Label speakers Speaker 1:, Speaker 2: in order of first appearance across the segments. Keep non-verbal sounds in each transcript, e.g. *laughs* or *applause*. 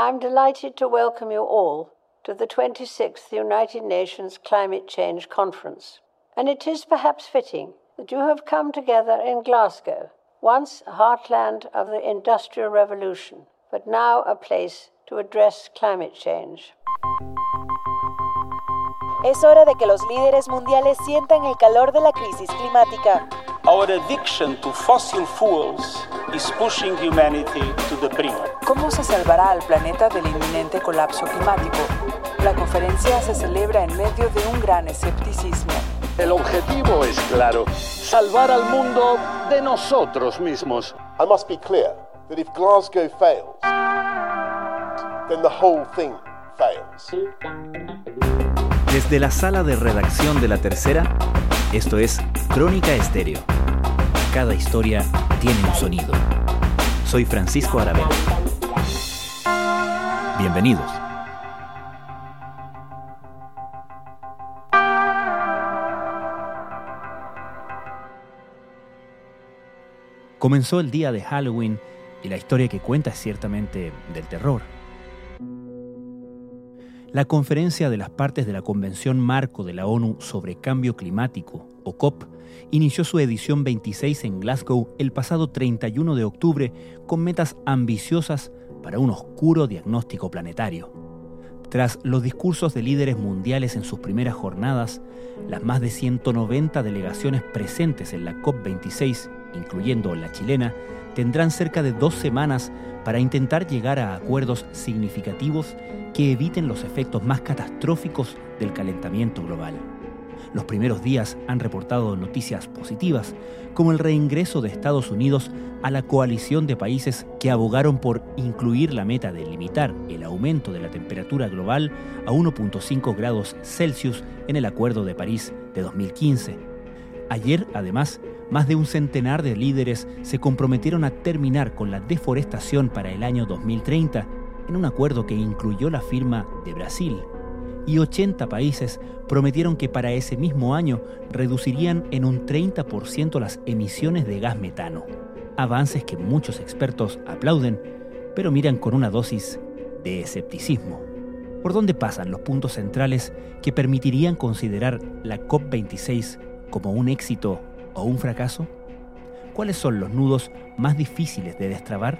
Speaker 1: I'm delighted to welcome you all to the 26th United Nations Climate Change Conference. And it is perhaps fitting that you have come together in Glasgow, once a heartland of the Industrial Revolution, but now a place to address climate change.
Speaker 2: Es hora de que los líderes mundiales sientan el calor de la crisis climática.
Speaker 3: Our addiction to fossil fuels is pushing humanity to the brink.
Speaker 4: ¿Cómo se salvará al planeta del inminente colapso climático? La conferencia se celebra en medio de un gran escepticismo.
Speaker 5: El objetivo es claro, salvar al mundo de nosotros mismos.
Speaker 6: I must be clear that if Glasgow fails, then the whole thing fails.
Speaker 7: Desde la sala de redacción de La Tercera, esto es Crónica Estéreo. Cada historia tiene un sonido. Soy Francisco Aravena. Bienvenidos. Comenzó el día de Halloween y la historia que cuenta es ciertamente del terror. La conferencia de las partes de la Convención Marco de la ONU sobre Cambio Climático, o COP, inició su edición 26 en Glasgow el pasado 31 de octubre con metas ambiciosas para un oscuro diagnóstico planetario. Tras los discursos de líderes mundiales en sus primeras jornadas, las más de 190 delegaciones presentes en la COP26, incluyendo la chilena, tendrán cerca de dos semanas para intentar llegar a acuerdos significativos que eviten los efectos más catastróficos del calentamiento global. Los primeros días han reportado noticias positivas, como el reingreso de Estados Unidos a la coalición de países que abogaron por incluir la meta de limitar el aumento de la temperatura global a 1.5 grados Celsius en el Acuerdo de París de 2015. Ayer, además, más de un centenar de líderes se comprometieron a terminar con la deforestación para el año 2030 en un acuerdo que incluyó la firma de Brasil. Y 80 países prometieron que para ese mismo año reducirían en un 30% las emisiones de gas metano. Avances que muchos expertos aplauden, pero miran con una dosis de escepticismo. ¿Por dónde pasan los puntos centrales que permitirían considerar la COP26 como un éxito o un fracaso? ¿Cuáles son los nudos más difíciles de destrabar?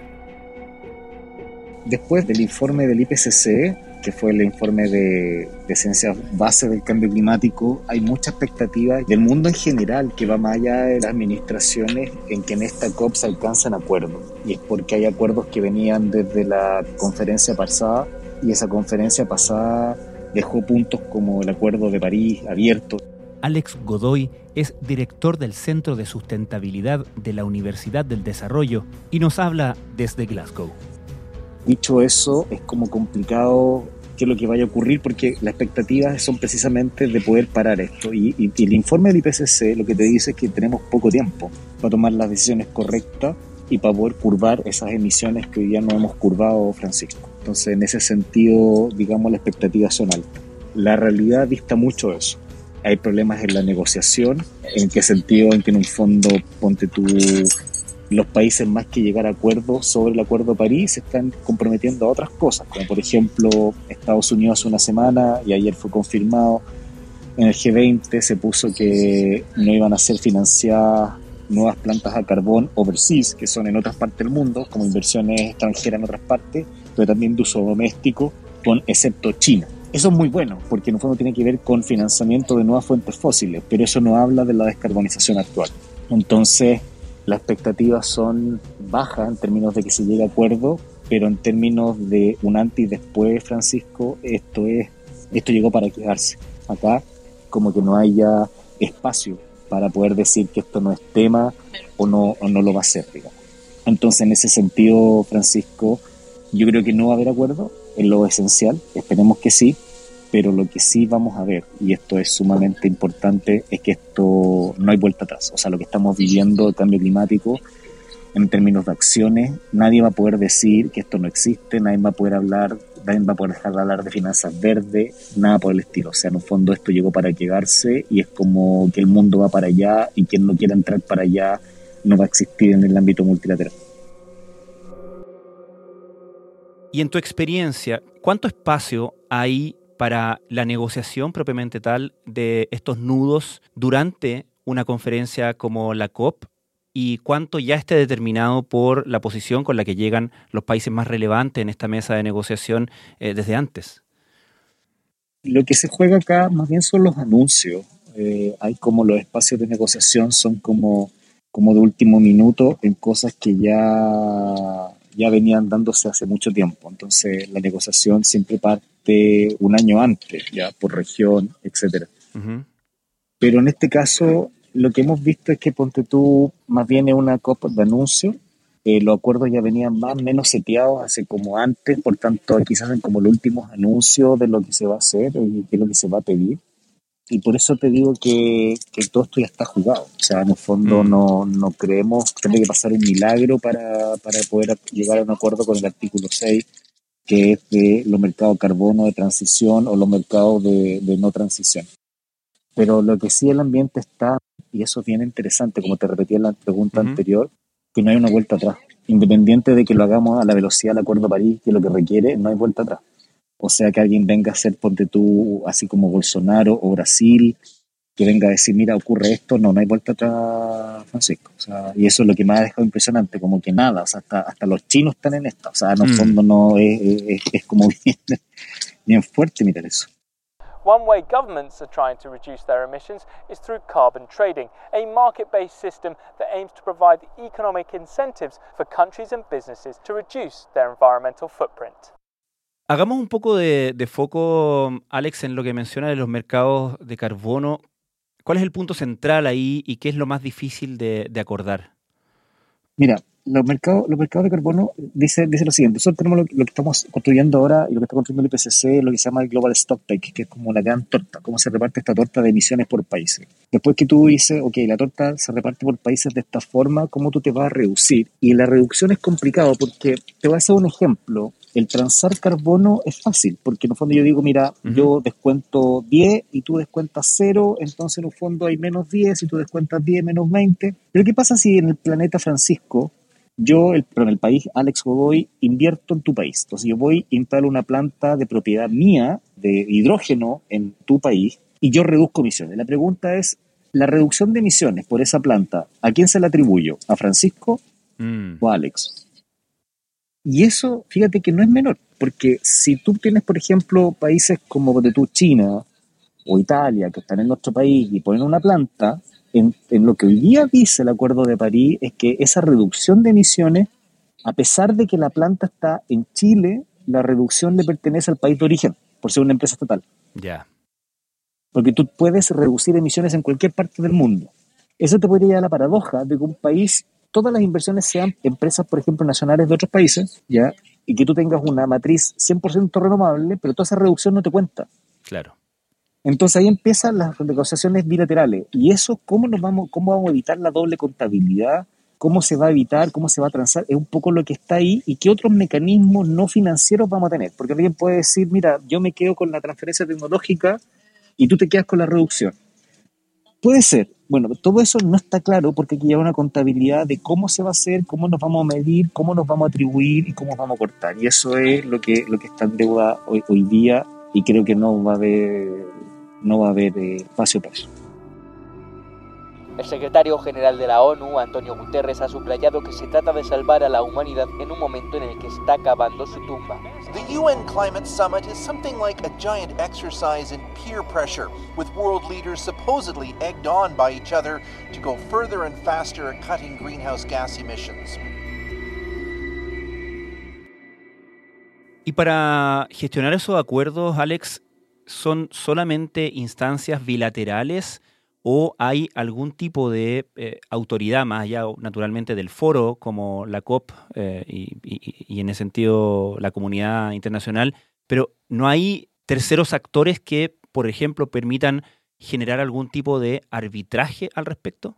Speaker 8: Después del informe del IPCC, que fue el informe de, de ciencias base del cambio climático, hay mucha expectativa del mundo en general que va más allá de las administraciones en que en esta COP se alcanzan acuerdos. Y es porque hay acuerdos que venían desde la conferencia pasada y esa conferencia pasada dejó puntos como el Acuerdo de París abierto.
Speaker 7: Alex Godoy es director del Centro de Sustentabilidad de la Universidad del Desarrollo y nos habla desde Glasgow.
Speaker 8: Dicho eso, es como complicado qué es lo que vaya a ocurrir porque las expectativas son precisamente de poder parar esto. Y, el informe del IPCC lo que te dice es que tenemos poco tiempo para tomar las decisiones correctas y para poder curvar esas emisiones que hoy día no hemos curvado, Francisco. Entonces, en ese sentido, digamos, las expectativas son altas. La realidad dista mucho de eso. Hay problemas en la negociación, en qué sentido, en que en un fondo, ponte tú, los países más que llegar a acuerdos sobre el Acuerdo de París se están comprometiendo a otras cosas, como por ejemplo Estados Unidos hace una semana y ayer fue confirmado en el G20 se puso que no iban a ser financiadas nuevas plantas a carbón overseas, que son en otras partes del mundo, como inversiones extranjeras en otras partes, pero también de uso doméstico, con excepto China. Eso es muy bueno, porque en el fondo tiene que ver con financiamiento de nuevas fuentes fósiles, pero eso no habla de la descarbonización actual. Entonces, las expectativas son bajas en términos de que se llegue a acuerdo, pero en términos de un antes y después, Francisco, esto es esto llegó para quedarse. Acá como que no haya espacio para poder decir que esto no es tema o no, o no lo va a ser, digamos. Entonces, en ese sentido, Francisco, yo creo que no va a haber acuerdo en lo esencial, esperemos que sí, pero lo que sí vamos a ver, y esto es sumamente importante, es que esto no hay vuelta atrás. O sea, lo que estamos viviendo, el cambio climático, en términos de acciones, nadie va a poder decir que esto no existe, nadie va a poder hablar, nadie va a poder dejar de hablar de finanzas verdes, nada por el estilo. O sea, en un fondo esto llegó para quedarse y es como que el mundo va para allá y quien no quiera entrar para allá no va a existir en el ámbito multilateral.
Speaker 7: Y en tu experiencia, ¿cuánto espacio hay para la negociación propiamente tal de estos nudos durante una conferencia como la COP y cuánto ya esté determinado por la posición con la que llegan los países más relevantes en esta mesa de negociación eh, desde antes?
Speaker 8: Lo que se juega acá más bien son los anuncios. Eh, hay como los espacios de negociación son como, como de último minuto en cosas que ya ya venían dándose hace mucho tiempo. Entonces, la negociación siempre parte un año antes, ya por región, etcétera. Pero en este caso, lo que hemos visto es que Ponte tú más bien es una copa de anuncio. Eh, los acuerdos ya venían más o menos seteados hace como antes, por tanto, quizás en como los últimos anuncios de lo que se va a hacer y de lo que se va a pedir y por eso te digo que, que, todo esto ya está jugado. O sea, en el fondo mm. no, no, creemos tenga que pasar un milagro para, para, poder llegar a un acuerdo con el artículo 6, que es de los mercados de carbono de transición o los mercados de, de, no transición. Pero lo que sí el ambiente está, y eso es bien interesante, como te repetí en la pregunta anterior, que no hay una vuelta atrás. Independiente de que lo hagamos a la velocidad del Acuerdo de París, que es lo que requiere, no hay vuelta atrás. O sea, que alguien venga a ser, ponte tú, así como Bolsonaro o Brasil, que venga a decir, mira, ocurre esto, no, no hay vuelta atrás, Francisco. O sea, y eso es lo que me ha dejado impresionante, como que nada, o sea, hasta, hasta los chinos están en esta. O sea, en el mm. fondo no es, es, es como *laughs* bien, bien fuerte mirar eso.
Speaker 9: One way governments are trying to reduce their emissions is through carbon trading, a market based system that aims to provide economic incentives for countries and businesses to reduce their environmental footprint.
Speaker 7: Hagamos un poco de, foco, Alex, en lo que menciona de los mercados de carbono. ¿Cuál es el punto central ahí y qué es lo más difícil de acordar?
Speaker 8: Mira, los mercados, los mercados de carbono dice, dice lo siguiente, nosotros tenemos lo, que estamos construyendo ahora y lo que está construyendo el IPCC, lo que se llama el Global Stocktake, que es como una gran torta, cómo se reparte esta torta de emisiones por países. Después que tú dices, ok, la torta se reparte por países de esta forma, ¿cómo tú te vas a reducir? Y la reducción es complicado porque te voy a hacer un ejemplo. El transar carbono es fácil, porque en el fondo yo digo, mira, yo descuento 10 y tú descuentas 0, entonces en el fondo hay menos 10 y tú descuentas 10 menos 20. Pero ¿qué pasa si en el planeta Francisco yo, el, pero en el país, Alex Godoy, invierto en tu país. Entonces yo voy, instalo una planta de propiedad mía de hidrógeno en tu país y yo reduzco emisiones. La pregunta es, la reducción de emisiones por esa planta, ¿a quién se la atribuyo? ¿A Francisco mm. o a Alex? Y eso, fíjate que no es menor, porque si tú tienes, por ejemplo, países como de tu China o Italia, que están en nuestro país y ponen una planta, en, lo que hoy día dice el Acuerdo de París es que esa reducción de emisiones, a pesar de que la planta está en Chile, la reducción le pertenece al país de origen, por ser una empresa estatal.
Speaker 7: Ya.
Speaker 8: Porque tú puedes reducir emisiones en cualquier parte del mundo. Eso te podría llevar a la paradoja de que un país, todas las inversiones sean empresas, por ejemplo, nacionales de otros países, ¿ya? Y que tú tengas una matriz 100% renovable, pero toda esa reducción no te cuenta.
Speaker 7: Claro.
Speaker 8: Entonces ahí empiezan las negociaciones bilaterales. ¿Y eso cómo, nos vamos, cómo vamos a evitar la doble contabilidad? ¿Cómo se va a evitar? ¿Cómo se va a transar? Es un poco lo que está ahí y qué otros mecanismos no financieros vamos a tener. Porque alguien puede decir, mira, yo me quedo con la transferencia tecnológica y tú te quedas con la reducción. Puede ser. Bueno, todo eso no está claro porque aquí hay una contabilidad de cómo se va a hacer, cómo nos vamos a medir, cómo nos vamos a atribuir y cómo vamos a cortar. Y eso es lo que, lo que está en deuda hoy, hoy día y creo que no va a haber no va a haber eh, espacio para eso.
Speaker 10: El secretario general de la ONU, Antonio Guterres, ha subrayado que se trata de salvar a la humanidad en un momento en el que está acabando su tumba.
Speaker 11: The UN Climate Summit is something like a giant exercise in peer pressure, with world leaders supposedly egged on by each other to go further and faster at cutting greenhouse gas emissions.
Speaker 7: Y para gestionar esos acuerdos, Alex, son solamente instancias bilaterales o hay algún tipo de eh, autoridad más allá, naturalmente, del foro, como la COP eh, y, en ese sentido la comunidad internacional, pero no hay terceros actores que, por ejemplo, permitan generar algún tipo de arbitraje al respecto?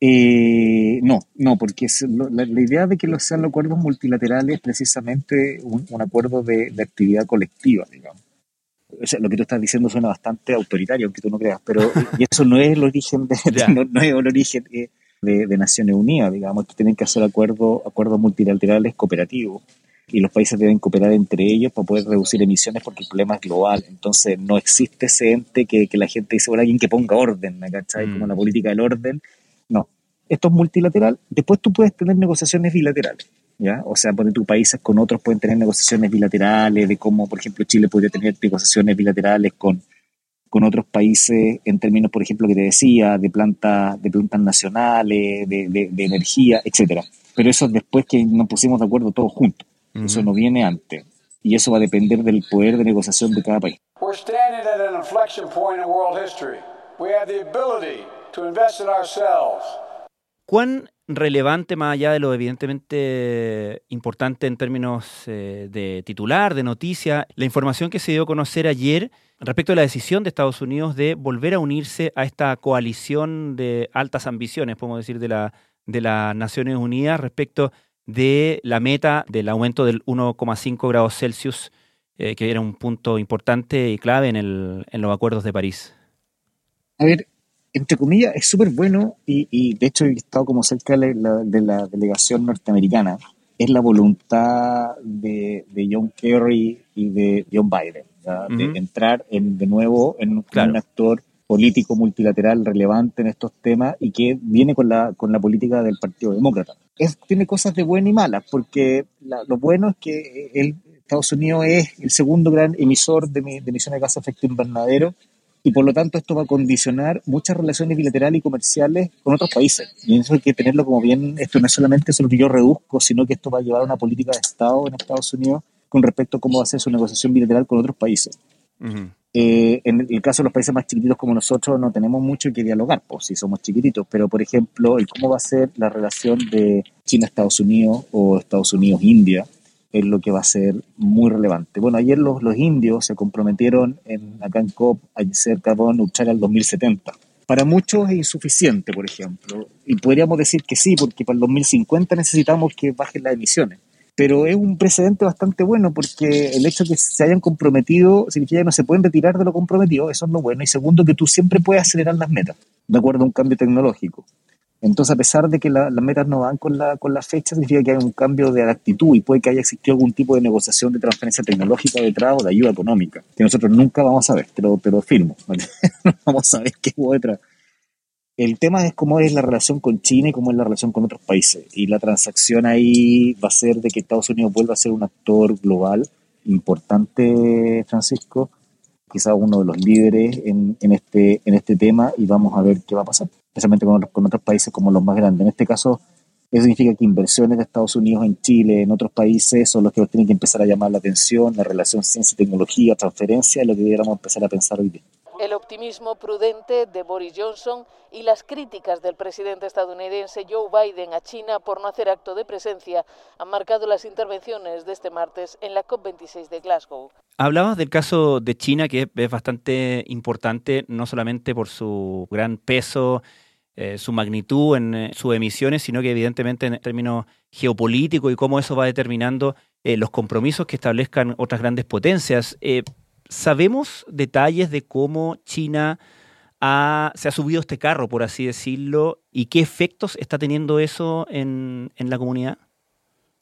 Speaker 8: Eh, no, no, porque la, idea de que los sean acuerdos multilaterales es precisamente un, acuerdo de, actividad colectiva, digamos lo que tú estás diciendo suena bastante autoritario, aunque tú no creas, pero y eso no es el origen de, *laughs* *laughs* no, es el origen de, Naciones Unidas, digamos, que tienen que hacer acuerdos, acuerdos multilaterales cooperativos. y los países deben cooperar entre ellos para poder reducir emisiones porque el problema es global. Entonces no existe ese ente que, que la gente dice, bueno, alguien que ponga orden, ¿cachai? Como la política del orden. No, esto es multilateral. Después tú puedes tener negociaciones bilaterales. ¿Ya? O sea, poner tus países con otros pueden tener negociaciones bilaterales, de cómo, por ejemplo, Chile podría tener negociaciones bilaterales con, con otros países en términos, por ejemplo, que te decía, de plantas, de plantas nacionales, de, de, de energía, etcétera. Pero eso es después que nos pusimos de acuerdo todos juntos. Eso no viene antes. Y eso va a depender del poder de negociación de cada país.
Speaker 12: We're standing at an inflection point in world history. We have the ability to invest in ourselves.
Speaker 7: ¿Cuán relevante, más allá de lo evidentemente importante en términos eh, de titular, de noticia, la información que se dio a conocer ayer respecto a la decisión de Estados Unidos de volver a unirse a esta coalición de altas ambiciones, podemos decir, de, la, de las Naciones Unidas respecto de la meta del aumento del 1,5 grados Celsius, eh, que era un punto importante y clave en, el, en los acuerdos de París?
Speaker 8: A ver, entre comillas, es súper bueno y, y, de hecho he estado como cerca de la, de la, delegación norteamericana. Es la voluntad de, de, John Kerry y de John Biden, uh -huh. de entrar en, de nuevo en, claro. un actor político multilateral relevante en estos temas y que viene con la, con la política del Partido Demócrata. Es, tiene cosas de buenas y malas, porque la, lo bueno es que el, Estados Unidos es el segundo gran emisor de, de emisiones de de efecto invernadero y por lo tanto esto va a condicionar muchas relaciones bilaterales y comerciales con otros países. Y eso hay que tenerlo como bien, esto no es solamente eso lo que yo reduzco, sino que esto va a llevar a una política de Estado en Estados Unidos con respecto a cómo va a ser su negociación bilateral con otros países. Uh -huh. Eh, en el caso de los países más chiquititos como nosotros no tenemos mucho que dialogar, pues si somos chiquititos, pero por ejemplo, el cómo va a ser la relación de China-Estados Unidos o Estados Unidos-India es lo que va a ser muy relevante. Bueno, ayer los, los indios se comprometieron en, acá en COP a hacer carbón neutral al 2070. Para muchos es insuficiente, por ejemplo, y podríamos decir que sí, porque para el 2050 necesitamos que bajen las emisiones pero es un precedente bastante bueno porque el hecho de que se hayan comprometido significa que no se pueden retirar de lo comprometido, eso es lo bueno. Y segundo, que tú siempre puedes acelerar las metas, de acuerdo a un cambio tecnológico. Entonces, a pesar de que la, las metas no van con la, con fecha, significa que hay un cambio de actitud y puede que haya existido algún tipo de negociación de transferencia tecnológica detrás o de ayuda económica, que nosotros nunca vamos a ver, pero, pero firmo, ¿vale? *laughs* no vamos a ver qué hubo detrás. El tema es cómo es la relación con China y cómo es la relación con otros países. Y la transacción ahí va a ser de que Estados Unidos vuelva a ser un actor global importante, Francisco, quizás uno de los líderes en, en, este, en este tema y vamos a ver qué va a pasar, especialmente con, con otros países como los más grandes. En este caso, eso significa que inversiones de Estados Unidos en Chile, en otros países, son los que tienen que empezar a llamar la atención, la relación ciencia y tecnología, transferencia, es lo que deberíamos empezar a pensar hoy día
Speaker 13: el optimismo prudente de Boris Johnson y las críticas del presidente estadounidense Joe Biden a China por no hacer acto de presencia han marcado las intervenciones de este martes en la COP26 de Glasgow.
Speaker 7: Hablabas del caso de China, que es bastante importante, no solamente por su gran peso, eh, su magnitud en eh, sus emisiones, sino que evidentemente en términos geopolíticos y cómo eso va determinando eh, los compromisos que establezcan otras grandes potencias. ¿Sabemos detalles de cómo China se ha subido este carro, por así decirlo, y qué efectos está teniendo eso en, en la comunidad?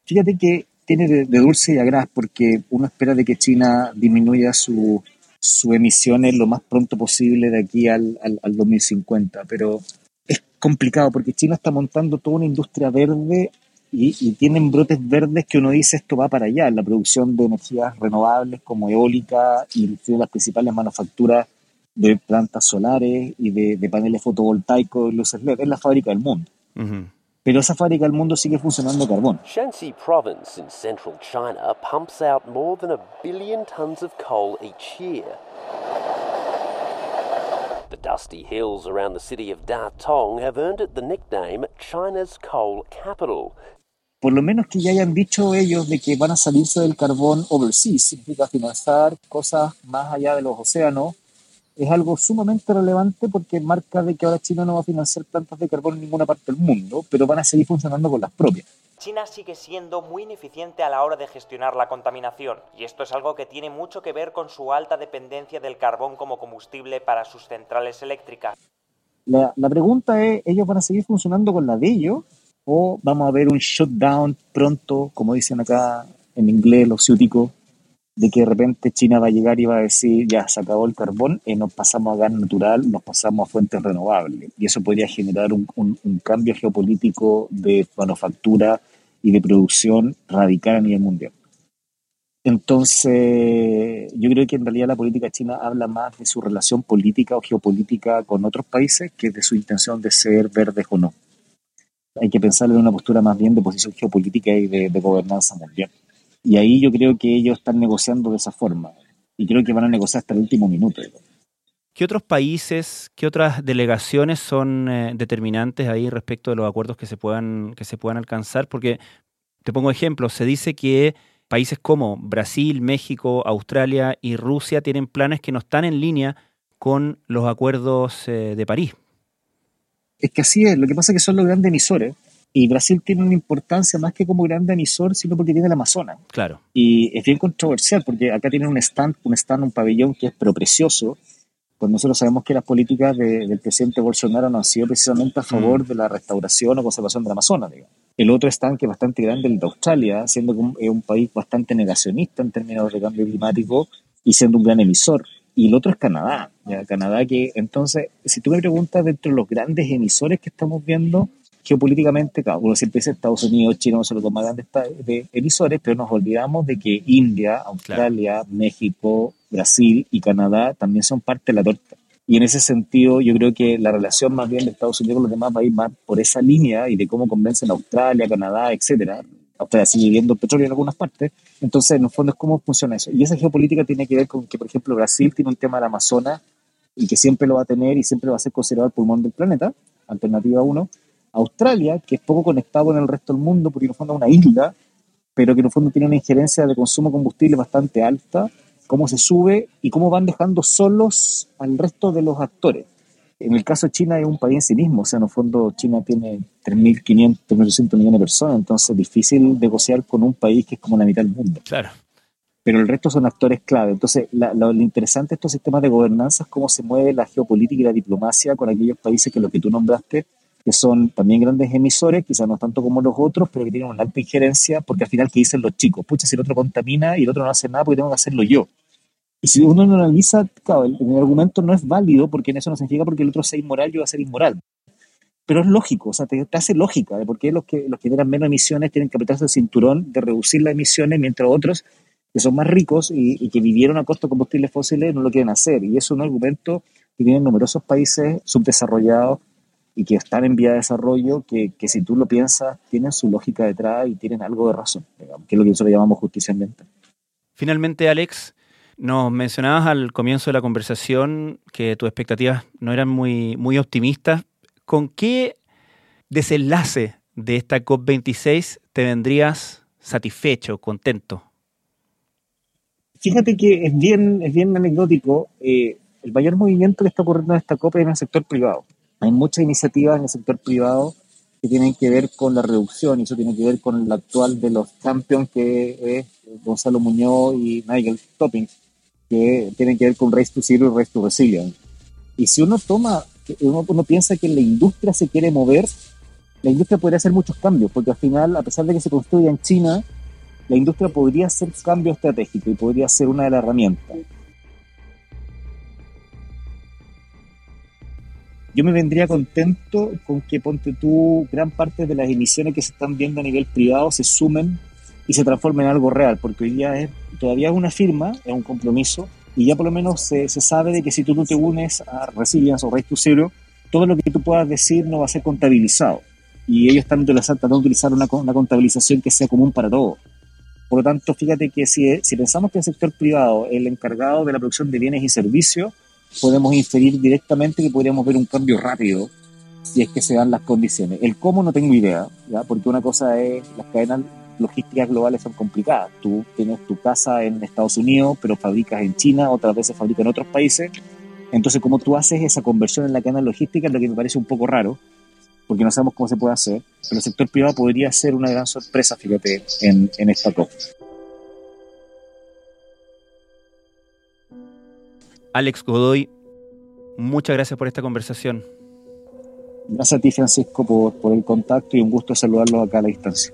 Speaker 8: Fíjate que tiene de, dulce y a gras, porque uno espera de que China disminuya su, su emisiones lo más pronto posible de aquí al, al, al 2050, pero complicado porque China está montando toda una industria verde y, y, tienen brotes verdes que uno dice esto va para allá, la producción de energías renovables como eólica y las principales manufacturas de plantas solares y de, de paneles fotovoltaicos y luces LED, es la fábrica del mundo. Uh -huh. Pero esa fábrica del mundo sigue funcionando a carbón.
Speaker 14: Shanxi Province in central China pumps out more than a billion tons of coal each year. The dusty hills around the city of Datong have earned it the nickname China's coal capital.
Speaker 8: Por lo menos que ya hayan dicho ellos de que van a salirse del carbón overseas, significa financiar cosas más allá de los océanos, es algo sumamente relevante porque marca de que ahora China no va a financiar plantas de carbón en ninguna parte del mundo, pero van a seguir funcionando con las propias.
Speaker 15: China sigue siendo muy ineficiente a la hora de gestionar la contaminación, y esto es algo que tiene mucho que ver con su alta dependencia del carbón como combustible para sus centrales eléctricas.
Speaker 8: La, la pregunta es, ¿ellos van a seguir funcionando con la de ellos? ¿O vamos a ver un shutdown pronto, como dicen acá en inglés, lo ciútico, de que de repente China va a llegar y va a decir, ya se acabó el carbón, y nos pasamos a gas natural, nos pasamos a fuentes renovables. Y eso podría generar un, cambio geopolítico de manufactura y de producción radical a nivel mundial. Entonces, yo creo que en realidad la política china habla más de su relación política o geopolítica con otros países que de su intención de ser verdes o no. Hay que pensar en una postura más bien de posición geopolítica y de, gobernanza mundial. Y ahí yo creo que ellos están negociando de esa forma. Y creo que van a negociar hasta el último minuto.
Speaker 7: ¿Qué otros países, qué otras delegaciones son eh, determinantes ahí respecto de los acuerdos que se puedan, que se puedan alcanzar? Porque te pongo ejemplos, se dice que Países como Brasil, México, Australia y Rusia tienen planes que no están en línea con los acuerdos eh, de París.
Speaker 8: Es que así es, lo que pasa es que son los grandes emisores y Brasil tiene una importancia más que como grande emisor, sino porque tiene el Amazonas.
Speaker 7: Claro.
Speaker 8: Y es bien controversial porque acá tienen un stand, un stand, un pabellón que es pero precioso, pues nosotros sabemos que las políticas del presidente Bolsonaro no han sido precisamente a favor mm. de la restauración o conservación del Amazonas. Digamos. El otro estanque bastante grande, el de Australia, siendo un, un país bastante negacionista en términos de cambio climático y siendo un gran emisor. Y el otro es Canadá. Canadá que, entonces, si tú me preguntas, dentro de los grandes emisores que estamos viendo, geopolíticamente, claro, uno siempre dice Estados Unidos, China no se lo toma grandes de emisores, pero nos olvidamos de que India, Australia, México, Brasil y Canadá también son parte de la torta. Y en ese sentido, yo creo que la relación más bien de Estados Unidos con los demás va a ir más por esa línea y de cómo convencen a Australia, Canadá, etcétera. Australia sigue viendo petróleo en algunas partes. Entonces, en el fondo, es cómo funciona eso. Y esa geopolítica tiene que ver con que, por ejemplo, Brasil tiene un tema del Amazonas y que siempre lo va a tener y siempre va a ser considerado el pulmón del planeta, alternativa 1. Australia, que es poco conectado con el resto del mundo, porque en el fondo es una isla, pero que en el fondo tiene una injerencia de consumo de combustible bastante alta cómo se sube y cómo van dejando solos al resto de los actores. En el caso de China es un país en sí mismo, o sea, en el fondo China tiene 3.500, 3.800 millones de personas, entonces es difícil negociar con un país que es como la mitad del mundo.
Speaker 7: Claro.
Speaker 8: Pero el resto son actores clave. Entonces, lo, interesante de estos sistemas de gobernanza es cómo se mueve la geopolítica y la diplomacia con aquellos países que lo que tú nombraste, que son también grandes emisores, quizás no tanto como los otros, pero que tienen una alta injerencia, porque al final, ¿qué dicen los chicos? Pucha, si el otro contamina y el otro no hace nada, porque tengo que hacerlo yo. Y si uno lo analiza, claro, el, argumento no es válido, porque en eso no significa porque el otro sea inmoral, yo voy a ser inmoral. Pero es lógico, o sea, te, hace lógica de por qué los que, los que generan menos emisiones tienen que apretarse el cinturón de reducir las emisiones, mientras otros que son más ricos y, y, que vivieron a costo de combustibles fósiles no lo quieren hacer. Y es un argumento que tienen numerosos países subdesarrollados y que están en vía de desarrollo, que, que, si tú lo piensas, tienen su lógica detrás y tienen algo de razón, digamos, que es lo que nosotros llamamos justicia ambiental.
Speaker 7: Finalmente, Alex, nos mencionabas al comienzo de la conversación que tus expectativas no eran muy, muy optimistas. ¿Con qué desenlace de esta COP26 te vendrías satisfecho, contento?
Speaker 8: Fíjate que es bien, es bien anecdótico. Eh, el mayor movimiento que está ocurriendo en esta COP es en el sector privado. Hay muchas iniciativas en el sector privado que tienen que ver con la reducción, y eso tiene que ver con el actual de los champions, que es Gonzalo Muñoz y Nigel Topping, que tienen que ver con Race to Zero y Race to Resilience. Y si uno toma, uno, uno piensa que la industria se quiere mover, la industria podría hacer muchos cambios, porque al final, a pesar de que se construya en China, la industria podría hacer cambio estratégico y podría ser una de las herramientas. Yo me vendría contento con que, ponte tú, gran parte de las emisiones que se están viendo a nivel privado se sumen y se transformen en algo real, porque hoy día es, todavía es una firma, es un compromiso, y ya por lo menos se, se sabe de que si tú no te unes a Resilience o Race to Zero, todo lo que tú puedas decir no va a ser contabilizado. Y ellos están tratando de utilizar una, una contabilización que sea común para todos. Por lo tanto, fíjate que si, si pensamos que el sector privado el encargado de la producción de bienes y servicios, podemos inferir directamente que podríamos ver un cambio rápido si es que se dan las condiciones. El cómo no tengo idea, ¿ya? porque una cosa es las cadenas logísticas globales son complicadas. Tú tienes tu casa en Estados Unidos, pero fabricas en China, otras veces fabricas en otros países. Entonces, cómo tú haces esa conversión en la cadena logística es lo que me parece un poco raro, porque no sabemos cómo se puede hacer. Pero el sector privado podría ser una gran sorpresa, fíjate, en, en esta COP.
Speaker 7: Alex Godoy, muchas gracias por esta conversación.
Speaker 8: Gracias a ti, Francisco, por, el contacto y un gusto saludarlos acá a la distancia.